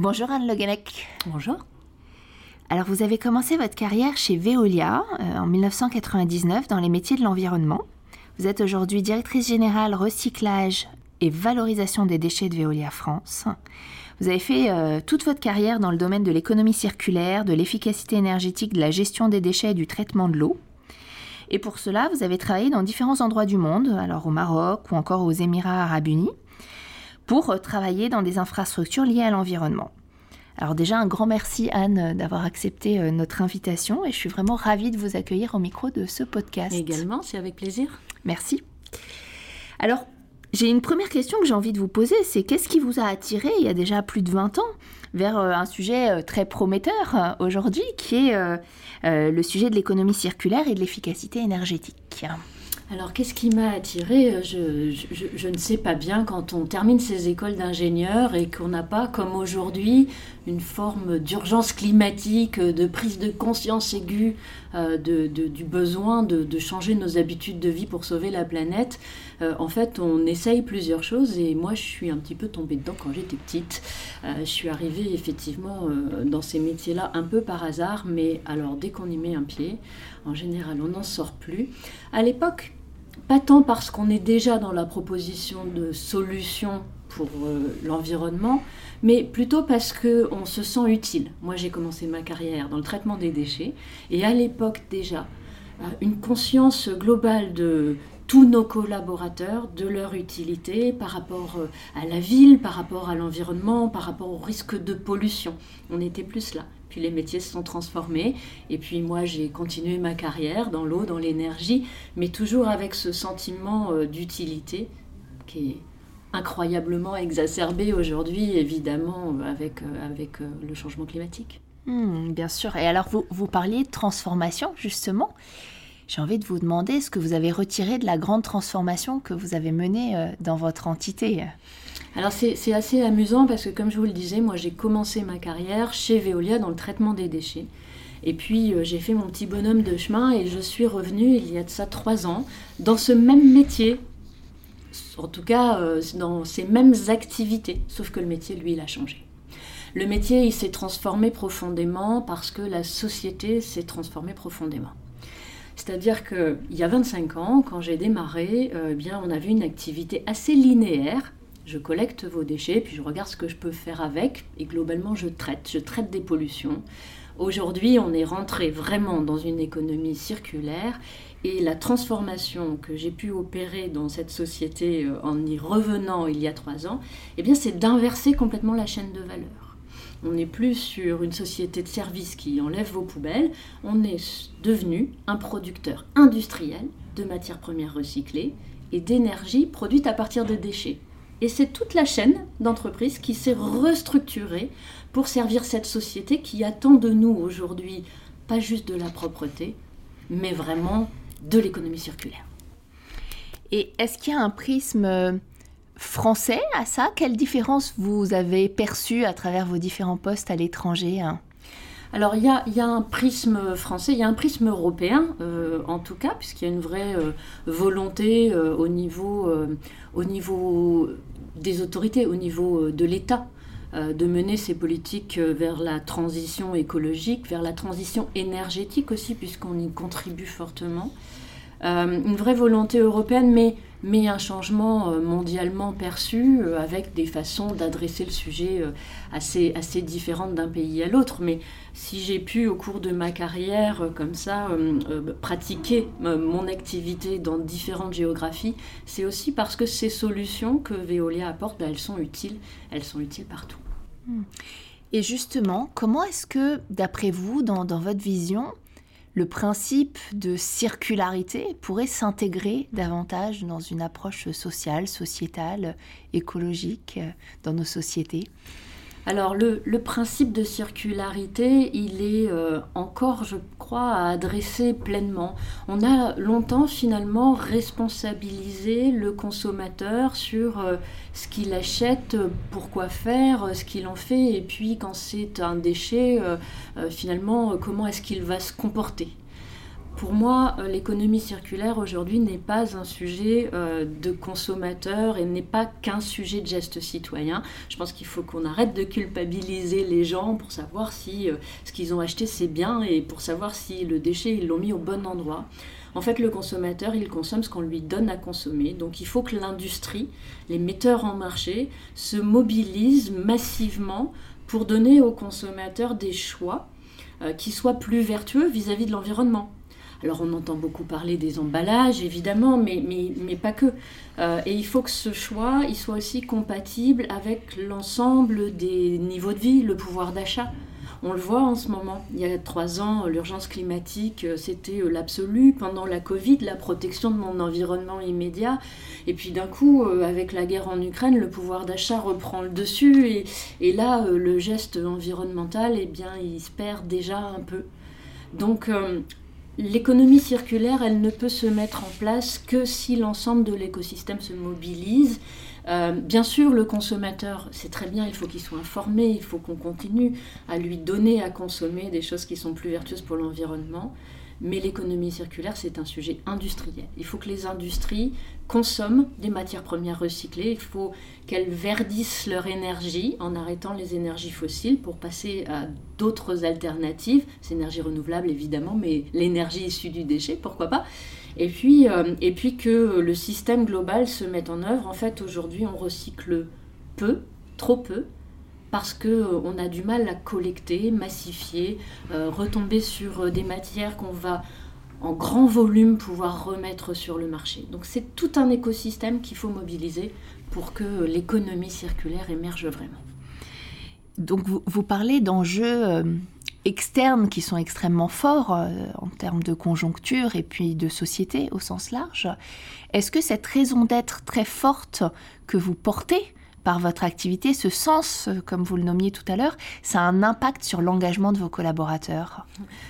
Bonjour Anne Le Bonjour. Alors vous avez commencé votre carrière chez Veolia euh, en 1999 dans les métiers de l'environnement. Vous êtes aujourd'hui directrice générale recyclage et valorisation des déchets de Veolia France. Vous avez fait euh, toute votre carrière dans le domaine de l'économie circulaire, de l'efficacité énergétique, de la gestion des déchets et du traitement de l'eau. Et pour cela, vous avez travaillé dans différents endroits du monde, alors au Maroc ou encore aux Émirats arabes unis pour euh, travailler dans des infrastructures liées à l'environnement. Alors déjà, un grand merci Anne d'avoir accepté euh, notre invitation et je suis vraiment ravie de vous accueillir au micro de ce podcast. Également, c'est avec plaisir. Merci. Alors, j'ai une première question que j'ai envie de vous poser, c'est qu'est-ce qui vous a attiré il y a déjà plus de 20 ans vers euh, un sujet très prometteur aujourd'hui qui est le sujet de l'économie circulaire et de l'efficacité énergétique? Alors, qu'est-ce qui m'a attiré euh, je, ne sais pas bien quand on termine ses écoles d'ingénieur et qu'on n'a pas, comme aujourd'hui, une forme d'urgence climatique, de prise de conscience aiguë euh, du besoin de, changer nos habitudes de vie pour sauver la planète. Euh, en fait, on essaye plusieurs choses et moi, je suis un petit peu tombée dedans quand j'étais petite. je suis arrivée effectivement dans ces métiers-là un peu par hasard, mais alors dès qu'on y met un pied, en général, on n'en sort plus. À l'époque, pas tant parce qu'on est déjà dans la proposition de solutions pour euh, l'environnement, mais plutôt parce qu'on se sent utile. Moi, j'ai commencé ma carrière dans le traitement des déchets, et à l'époque déjà, euh, une conscience globale de tous nos collaborateurs, de leur utilité par rapport euh, à la ville, par rapport à l'environnement, par rapport au risque de pollution. On était plus là. Puis les métiers se sont transformés. Et puis moi, j'ai continué ma carrière dans l'eau, dans l'énergie, mais toujours avec ce sentiment d'utilité qui est incroyablement exacerbé aujourd'hui, évidemment, avec, euh, avec euh, le changement climatique. Hmm, bien sûr. Et alors, vous, vous parliez de transformation, justement. J'ai envie de vous demander ce que vous avez retiré de la grande transformation que vous avez menée dans votre entité? Alors c'est assez amusant parce que comme je vous le disais, moi j'ai commencé ma carrière chez Veolia dans le traitement des déchets. Et puis euh, j'ai fait mon petit bonhomme de chemin et je suis revenue il y a de ça trois ans dans ce même métier. En tout cas, euh, dans ces mêmes activités, sauf que le métier, lui, il a changé. Le métier, il s'est transformé profondément parce que la société s'est transformée profondément. C'est-à-dire qu'il y a 25 ans, quand j'ai démarré, euh, eh bien, on avait une activité assez linéaire je collecte vos déchets, puis je regarde ce que je peux faire avec, et globalement je traite, je traite des pollutions. Aujourd'hui, on est rentré vraiment dans une économie circulaire et la transformation que j'ai pu opérer dans cette société euh, en y revenant il y a trois ans, eh bien, c'est d'inverser complètement la chaîne de valeur. On n'est plus sur une société de services qui enlève vos poubelles, on est devenu un producteur industriel de matières premières recyclées et d'énergie produite à partir de déchets. Et c'est toute la chaîne d'entreprise qui s'est restructurée pour servir cette société qui attend de nous aujourd'hui pas juste de la propreté, mais vraiment de l'économie circulaire. Et est-ce qu'il y a un prisme euh, français à ça? Quelle différence vous avez perçue à travers vos différents postes à l'étranger hein? Alors il y, a, un prisme français, il y a un prisme européen euh, en tout cas, puisqu'il y a une vraie euh, volonté au, niveau, au niveau des autorités, au niveau de l'État, de mener ces politiques vers la transition écologique, vers la transition énergétique aussi, puisqu'on y contribue fortement. une vraie volonté européenne, mais mais un changement euh, mondialement perçu euh, avec des façons d'adresser le sujet euh, assez, assez différentes d'un pays à l'autre. Mais si j'ai pu, au cours de ma carrière, comme ça, pratiquer mon activité dans différentes géographies, c'est aussi parce que ces solutions que Veolia apporte, ben, elles sont utiles. Elles sont utiles partout. Hmm. Et justement, comment est-ce que, d'après vous, dans, dans votre vision, le principe de circularité pourrait s'intégrer davantage dans une approche sociale, sociétale, écologique euh, dans nos sociétés. Alors le, principe de circularité, il est euh, encore, je à adresser pleinement. On a longtemps finalement responsabilisé le consommateur sur euh, ce qu'il achète, pourquoi faire, ce qu'il en fait, et puis quand c'est un déchet, euh, finalement, comment est-ce qu'il va se comporter. Pour moi, euh, l'économie circulaire aujourd'hui n'est pas un sujet euh, de consommateur et n'est pas qu'un sujet de geste citoyen. Je pense qu'il faut qu'on arrête de culpabiliser les gens pour savoir si euh, ce qu'ils ont acheté c'est bien et pour savoir si le déchet ils l'ont mis au bon endroit. En fait, le consommateur, il consomme ce qu'on lui donne à consommer. Donc il faut que l'industrie, les metteurs en marché, se mobilisent massivement pour donner aux consommateurs des choix qui soient plus vertueux vis à -vis de l'environnement. Alors on entend beaucoup parler des emballages, évidemment, mais, mais, pas que. Euh, et il faut que ce choix il soit aussi compatible avec l'ensemble des niveaux de vie, le pouvoir d'achat. On le voit en ce moment. Il y a trois ans, l'urgence climatique, euh, c'était euh, l'absolu. Pendant la Covid, la protection de mon environnement immédiat. Et puis d'un coup, avec la guerre en Ukraine, le pouvoir d'achat reprend le dessus. Et, et là, le geste environnemental, eh bien, il se perd déjà un peu. Donc, L'économie circulaire, elle ne peut se mettre en place que si l'ensemble de l'écosystème se mobilise. Euh, bien sûr, le consommateur, c'est très bien, il faut qu'il soit informé, il faut qu'on continue à lui donner à consommer des choses qui sont plus vertueuses pour l'environnement. Mais l'économie circulaire, c'est un sujet industriel. Il faut que les industries consomment des matières premières recyclées. Il faut qu'elles verdissent leur énergie en arrêtant les énergies fossiles pour passer à d'autres alternatives. C'est énergie renouvelable évidemment, mais l'énergie issue du déchet, pourquoi pas et puis, euh, et puis que le système global se mette en œuvre. En fait, aujourd'hui, on recycle peu, trop peu, parce qu'on euh, a du mal à collecter, massifier, euh, retomber sur euh, des matières qu'on va en grand volume pouvoir remettre sur le marché. Donc c'est tout un écosystème qu'il faut mobiliser pour que l'économie circulaire émerge vraiment. Donc vous, parlez d'enjeux externes qui sont extrêmement forts en termes de conjoncture et puis de société au sens large. Est-ce que cette raison d'être très forte que vous portez par votre activité, ce sens, comme vous le nommiez tout à l'heure, ça a un impact sur l'engagement de vos collaborateurs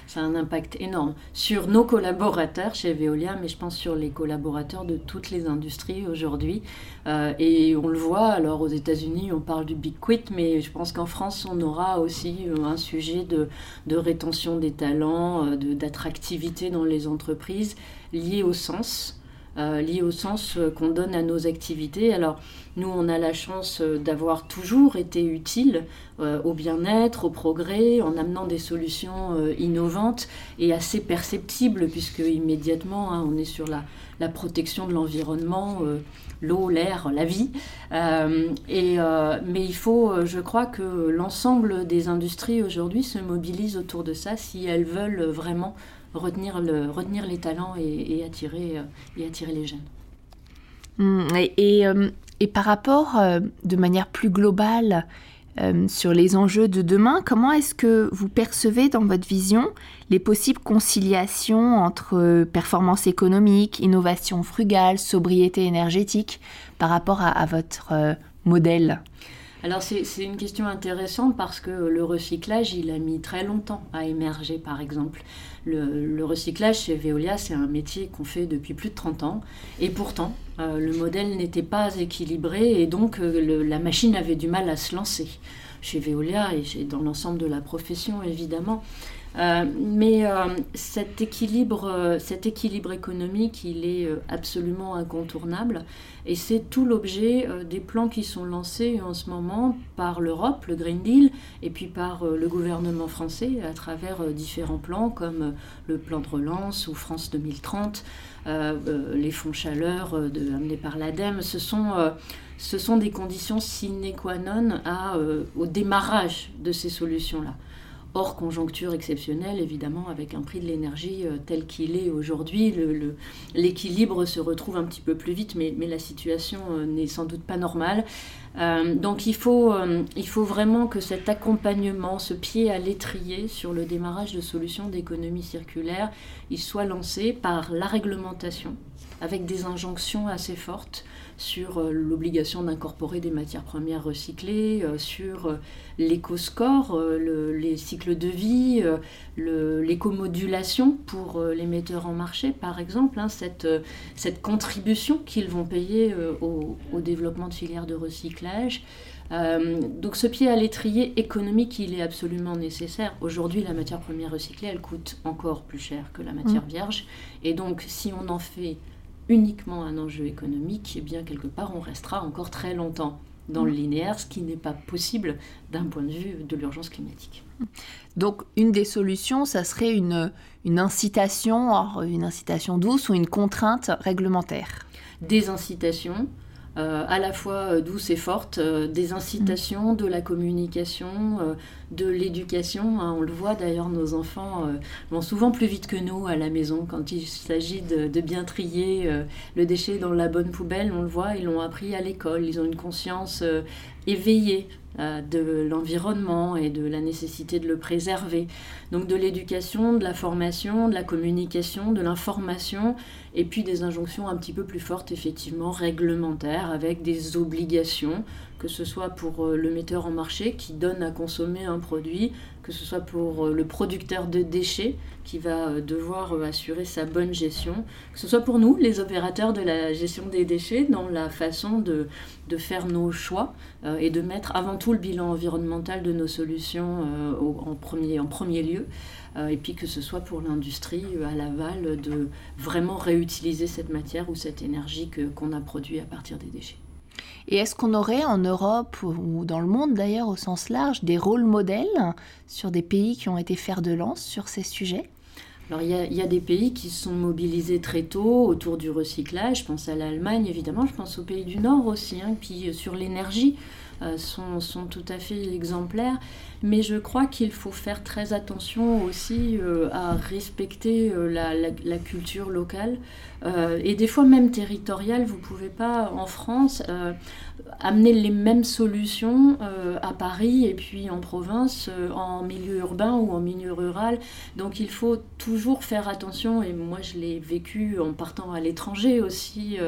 Ça a un impact énorme sur nos collaborateurs chez Veolia, mais je pense sur les collaborateurs de toutes les industries aujourd'hui. Euh, et on le voit, alors aux États-Unis, on parle du Big Quit, mais je pense qu'en France, on aura aussi euh, un sujet de, de rétention des talents, euh, d'attractivité dans les entreprises lié au sens. Euh, lié au sens qu'on donne à nos activités. Alors nous, on a la chance euh, d'avoir toujours été utile euh, au bien-être, au progrès, en amenant des solutions innovantes et assez perceptibles, puisque immédiatement, hein, on est sur la, la protection de l'environnement, l'eau, l'air, la vie. et, mais il faut, je crois, que l'ensemble des industries aujourd'hui se mobilisent autour de ça si elles veulent vraiment retenir, le, retenir les talents et, attirer, euh, et attirer les jeunes. Hum, et, euh, et, par rapport, euh, de manière plus globale, sur les enjeux de demain, comment est-ce que vous percevez dans votre vision les possibles conciliations entre performance économique, innovation frugale, sobriété énergétique par rapport à, votre modèle? Alors c'est une question intéressante parce que le recyclage, il a mis très longtemps à émerger, par exemple. Le, recyclage chez Veolia, c'est un métier qu'on fait depuis plus de 30 ans. Et pourtant, euh, le modèle n'était pas équilibré et donc euh, la machine avait du mal à se lancer. Chez Veolia et dans l'ensemble de la profession, évidemment. Euh, mais euh, cet, équilibre, euh, cet équilibre économique, il est absolument incontournable. Et c'est tout l'objet des plans qui sont lancés en ce moment par l'Europe, le Green Deal, et puis par le gouvernement français à travers différents plans comme le plan de relance ou France 2030, les fonds chaleur amenés par l'ADEME. Ce sont ce sont des conditions sine qua non au démarrage de ces solutions-là hors conjoncture exceptionnelle, évidemment, avec un prix de l'énergie euh, tel qu'il est aujourd'hui. L'équilibre se retrouve un petit peu plus vite, mais, la situation euh, n'est sans doute pas normale. Euh, donc il faut, il faut vraiment que cet accompagnement, ce pied à l'étrier sur le démarrage de solutions d'économie circulaire, il soit lancé par la réglementation, avec des injonctions assez fortes sur euh, l'obligation d'incorporer des matières premières recyclées, sur l'éco-score, les cycles de vie, l'éco-modulation pour les metteurs en marché, par exemple, hein, cette, cette contribution qu'ils vont payer au, au développement de filières de recyclage euh, donc ce pied à l'étrier économique, il est absolument nécessaire. Aujourd'hui, la matière première recyclée, elle coûte encore plus cher que la matière mm. vierge. Et donc, si on en fait uniquement un enjeu économique, eh bien, quelque part, on restera encore très longtemps dans le mm. linéaire, ce qui n'est pas possible d'un point de vue de l'urgence climatique. Donc, une des solutions, ça serait une, une incitation, une incitation douce ou une contrainte réglementaire? Des incitations, à la fois euh, douce et forte, euh, des incitations, de la communication, de l'éducation. Hein. on le voit d'ailleurs, nos enfants vont souvent plus vite que nous à la maison quand il s'agit de, bien trier le déchet dans la bonne poubelle. On le voit, ils l'ont appris à l'école, ils ont une conscience éveillée de l'environnement et de la nécessité de le préserver. Donc de l'éducation, de la formation, de la communication, de l'information, et puis des injonctions un petit peu plus fortes, effectivement, réglementaires, avec des obligations, que ce soit pour euh, le metteur en marché qui donne à consommer un produit, que ce soit pour euh, le producteur de déchets qui va euh, devoir assurer sa bonne gestion, que ce soit pour nous, les opérateurs de la gestion des déchets, dans la façon de, faire nos choix et de mettre avant tout le bilan environnemental de nos solutions en, premier, lieu. Et puis que ce soit pour l'industrie à l'aval de vraiment réutiliser cette matière ou cette énergie qu'on a produit à partir des déchets. Et est-ce qu'on aurait en Europe ou dans le monde d'ailleurs au sens large des rôles modèles sur des pays qui ont été fer de lance sur ces sujets? Alors il y, a, des pays qui se sont mobilisés très tôt autour du recyclage. Je pense à l'Allemagne évidemment, je pense aux pays du Nord aussi, hein, puis euh, sur l'énergie. sont, sont, tout à fait exemplaires. Mais je crois qu'il faut faire très attention aussi euh, à respecter euh, la, culture locale euh, et des fois même territoriale. Vous ne pouvez pas en France amener les mêmes solutions à Paris et puis en province, en milieu urbain ou en milieu rural. Donc il faut toujours faire attention et moi je l'ai vécu en partant à l'étranger aussi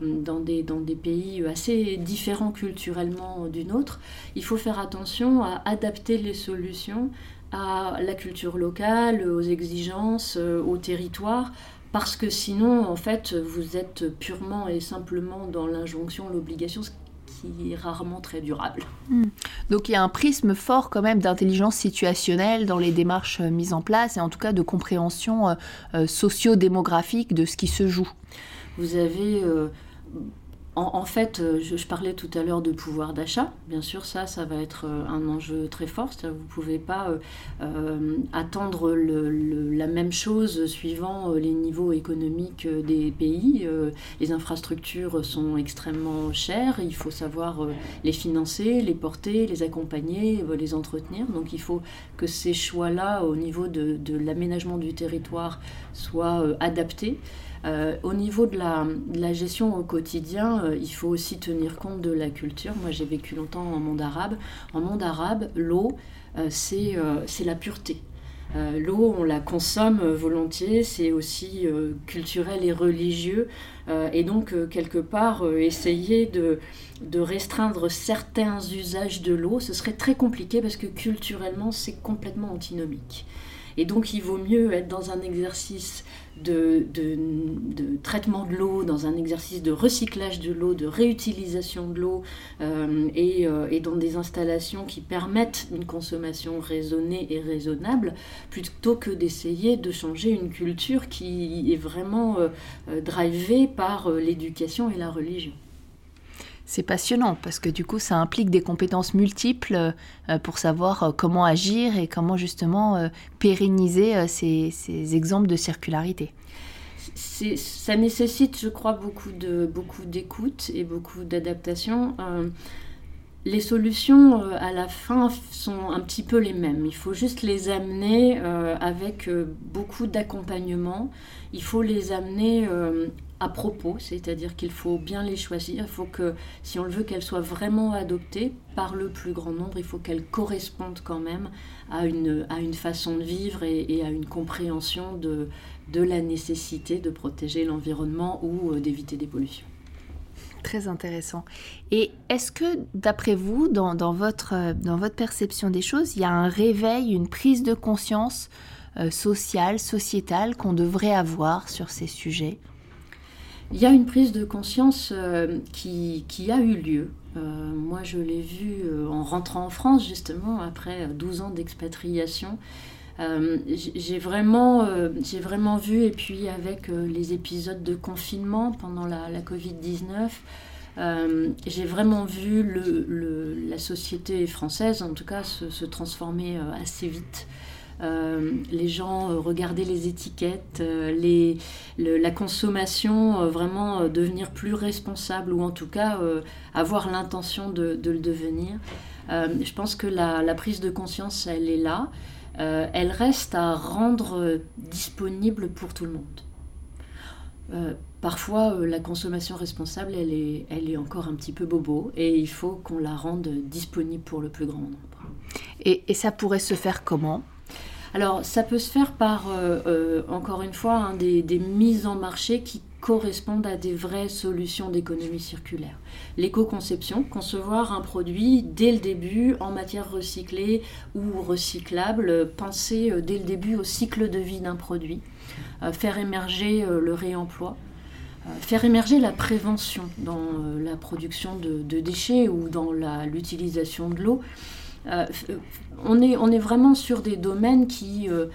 dans, des, dans des pays assez différents culturellement du nôtre. Il faut faire attention à adapter les solutions à la culture locale, aux exigences, euh, au territoire, parce que sinon, en fait, vous êtes purement et simplement dans l'injonction, l'obligation, ce qui est rarement très durable. Hmm. Donc il y a un prisme fort quand même d'intelligence situationnelle dans les démarches euh, mises en place et en tout cas de compréhension euh, socio-démographique de ce qui se joue. Vous avez en, fait, euh, je, parlais tout à l'heure de pouvoir d'achat. Bien sûr, ça, ça va être euh, un enjeu très fort. Vous ne pouvez pas euh, attendre la même chose suivant les niveaux économiques des pays. les infrastructures sont extrêmement chères. Il faut savoir les financer, les porter, les accompagner, les entretenir. Donc, il faut que ces choix-là, au niveau de l'aménagement du territoire, soient adaptés. Euh, au niveau de la, gestion au quotidien, euh, il faut aussi tenir compte de la culture. Moi, j'ai vécu longtemps en monde arabe. En monde arabe, l'eau, euh, c'est la pureté. L'eau, on la consomme volontiers, c'est aussi culturel et religieux. et donc, quelque part, essayer de, de restreindre certains usages de l'eau, ce serait très compliqué parce que culturellement, c'est complètement antinomique. Et donc, il vaut mieux être dans un exercice de, traitement de l'eau, dans un exercice de recyclage de l'eau, de réutilisation de l'eau, euh, euh, et, dans des installations qui permettent une consommation raisonnée et raisonnable, plutôt que d'essayer de changer une culture qui est vraiment euh, drivée par l'éducation et la religion c'est passionnant parce que du coup, ça implique des compétences multiples euh, pour savoir euh, comment agir et comment justement euh, pérenniser ces, exemples de circularité. Ça nécessite, je crois, beaucoup de beaucoup d'écoute et beaucoup d'adaptation. Les solutions à la fin sont un petit peu les mêmes. Il faut juste les amener avec beaucoup d'accompagnement. Il faut les amener à propos, c'est-à-dire qu'il faut bien les choisir. Il faut que, si on le veut qu'elles soient vraiment adoptées par le plus grand nombre, il faut qu'elles correspondent quand même à une, à une façon de vivre et, à une compréhension de, de la nécessité de protéger l'environnement ou euh, d'éviter des pollutions. Très intéressant. Et est-ce que, d'après vous, dans, dans, votre, euh, dans votre perception des choses, il y a un réveil, une prise de conscience euh, sociale, sociétale qu'on devrait avoir sur ces sujets? Il y a une prise de conscience euh, qui, a eu lieu. Moi, je l'ai vu en rentrant en France, justement, après 12 ans d'expatriation. J'ai vraiment, j'ai vraiment vu, et puis avec les épisodes de confinement pendant la, Covid-19, j'ai vraiment vu la société française, en tout cas, se transformer assez vite. Euh, les gens euh, regardaient les étiquettes, euh, la consommation vraiment devenir plus responsable ou en tout cas avoir l'intention de, le devenir. je pense que la, prise de conscience, elle est là. Elle reste à rendre disponible pour tout le monde. parfois, la consommation responsable, elle est, elle est encore un petit peu bobo et il faut qu'on la rende disponible pour le plus grand nombre. Et, et ça pourrait se faire comment? Alors, ça peut se faire par, euh, euh, encore une fois, hein, des, mises en marché qui correspondent à des vraies solutions d'économie circulaire. L'éco-conception, concevoir un produit dès le début en matière recyclée ou recyclable, penser euh, dès le début au cycle de vie d'un produit, faire émerger le réemploi faire émerger la prévention dans la production de, déchets ou dans l'utilisation de l'eau. Euh, on, est, on est vraiment sur des domaines qui euh,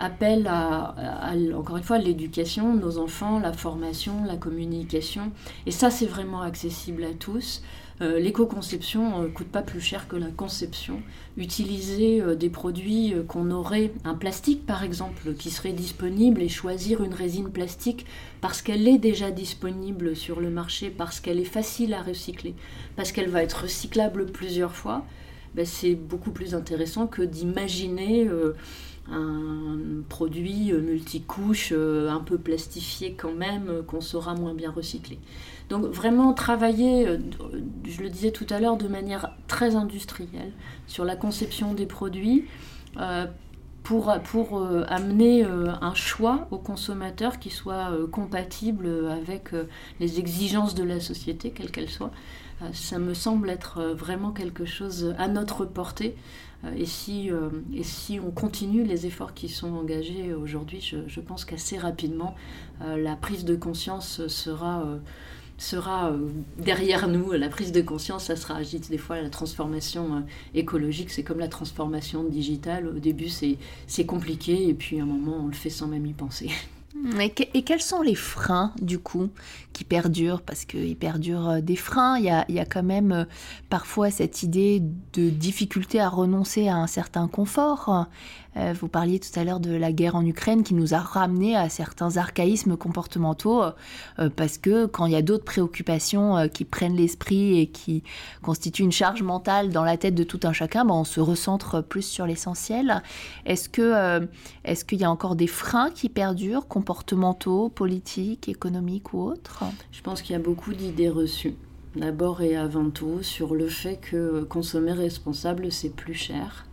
appellent à, encore une fois, l'éducation, nos enfants, la formation, la communication. Et ça, c'est vraiment accessible à tous. Euh, l'éco-conception ne coûte pas plus cher que la conception. Utiliser des produits qu'on aurait, un plastique par exemple, qui serait disponible et choisir une résine plastique parce qu'elle est déjà disponible sur le marché, parce qu'elle est facile à recycler, parce qu'elle va être recyclable plusieurs fois, ben, c'est beaucoup plus intéressant que d'imaginer euh, un produit euh, multicouche, euh, un peu plastifié quand même, qu'on saura moins bien recycler. Donc vraiment travailler, je le disais tout à l'heure, de manière très industrielle sur la conception des produits. pour, pour amener un choix au consommateur qui soit compatible avec les exigences de la société, quelles qu'elles soient. Euh, ça me semble être euh, vraiment quelque chose à notre portée. Euh, et si, et si on continue les efforts qui sont engagés aujourd'hui, je, pense qu'assez rapidement, la prise de conscience sera sera derrière nous. La prise de conscience, ça sera agite des fois la transformation écologique, c'est comme la transformation digitale. Au début, c'est compliqué et puis à un moment, on le fait sans même y penser. Et, quels sont les freins, du coup, qui perdurent? Parce qu'il perdure euh, des freins, il y a, il y a quand même euh, parfois cette idée de difficulté à renoncer à un certain confort. Euh, vous parliez tout à l'heure de la guerre en Ukraine qui nous a ramené à certains archaïsmes comportementaux euh, parce que quand il y a d'autres préoccupations euh, qui prennent l'esprit et qui constituent une charge mentale dans la tête de tout un chacun, ben, on se recentre plus sur l'essentiel. Est-ce que est-ce qu'il y a encore des freins qui perdurent, comportementaux, politiques, économiques ou autres? Je pense qu'il y a beaucoup d'idées reçues d'abord et avant tout sur le fait que consommer responsable c'est plus cher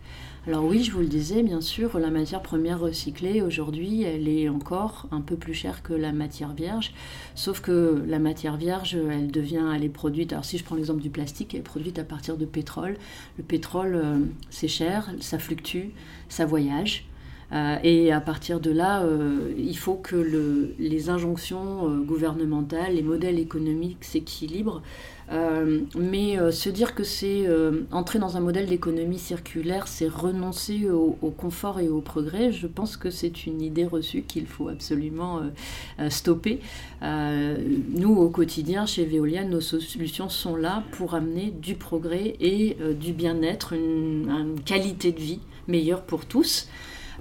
alors oui, je vous le disais, bien sûr, la matière première recyclée, aujourd'hui, elle est encore un peu plus chère que la matière vierge, sauf que la matière vierge, elle devient, elle est produite, alors si je prends l'exemple du plastique, elle est produite à partir de pétrole. Le pétrole, euh, c'est cher, ça fluctue, ça voyage. Euh, et à partir de là, euh, il faut que les injonctions gouvernementales, les modèles économiques s'équilibrent mais euh, se dire que c'est euh, entrer dans un modèle d'économie circulaire, c'est renoncer au, confort et au progrès, je pense que c'est une idée reçue qu'il faut absolument stopper. nous, au quotidien, chez Veolia, nos solutions sont là pour amener du progrès et du bien-être, une, qualité de vie meilleure pour tous.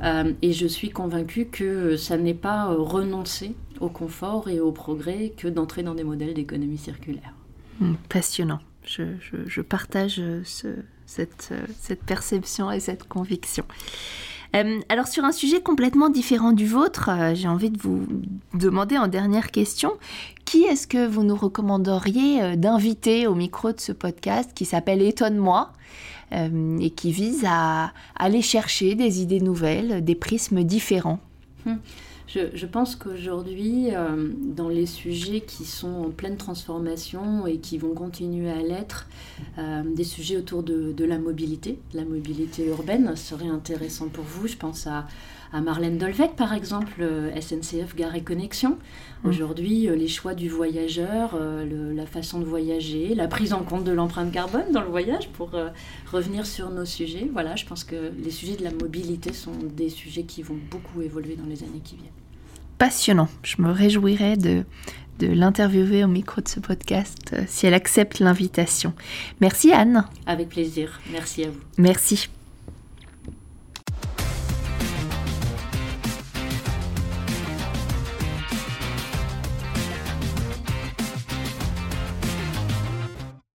et je suis convaincue que ça n'est pas renoncer au confort et au progrès que d'entrer dans des modèles d'économie circulaire. Passionnant. je, partage cette, cette, perception et cette conviction. alors sur un sujet complètement différent du vôtre, j'ai envie de vous demander en dernière question, qui est-ce que vous nous recommanderiez d'inviter au micro de ce podcast qui s'appelle Étonne-moi et qui vise à aller chercher des idées nouvelles, des prismes différents? Hum. Je, pense qu'aujourd'hui, euh, dans les sujets qui sont en pleine transformation et qui vont continuer à l'être, euh, des sujets autour de, la mobilité, la mobilité urbaine serait intéressant pour vous. Je pense à, Marlène Dolvec, par exemple, euh, SNCF Gare et Connexion. Mmh. Aujourd'hui, les choix du voyageur, la façon de voyager, la prise en compte de l'empreinte carbone dans le voyage, pour revenir sur nos sujets. Voilà, je pense que les sujets de la mobilité sont des sujets qui vont beaucoup évoluer dans les années qui viennent passionnant. Je me réjouirais de, de l'interviewer au micro de ce podcast euh, si elle accepte l'invitation. Merci Anne. Avec plaisir. Merci à vous. Merci.